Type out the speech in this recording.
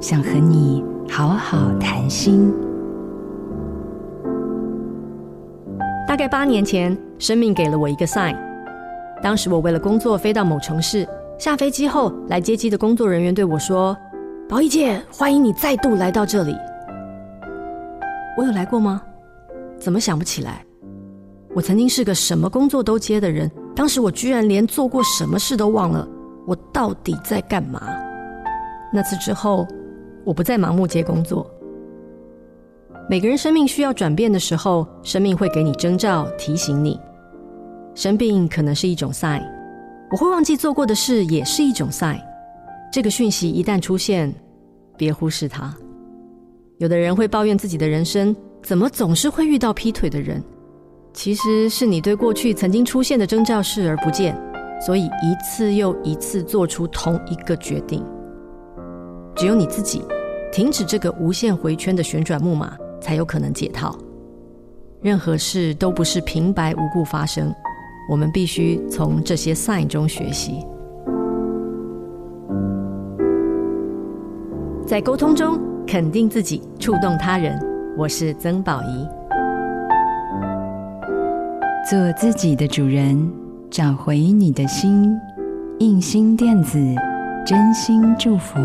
想和你好好谈心。大概八年前，生命给了我一个 sign。当时我为了工作飞到某城市，下飞机后，来接机的工作人员对我说：“宝仪姐，欢迎你再度来到这里。”我有来过吗？怎么想不起来？我曾经是个什么工作都接的人，当时我居然连做过什么事都忘了。我到底在干嘛？那次之后，我不再盲目接工作。每个人生命需要转变的时候，生命会给你征兆，提醒你。生病可能是一种 sign，我会忘记做过的事也是一种 sign。这个讯息一旦出现，别忽视它。有的人会抱怨自己的人生怎么总是会遇到劈腿的人，其实是你对过去曾经出现的征兆视而不见。所以一次又一次做出同一个决定，只有你自己停止这个无限回圈的旋转木马，才有可能解套。任何事都不是平白无故发生，我们必须从这些 sign 中学习。在沟通中肯定自己，触动他人。我是曾宝仪，做自己的主人。找回你的心，印心电子，真心祝福。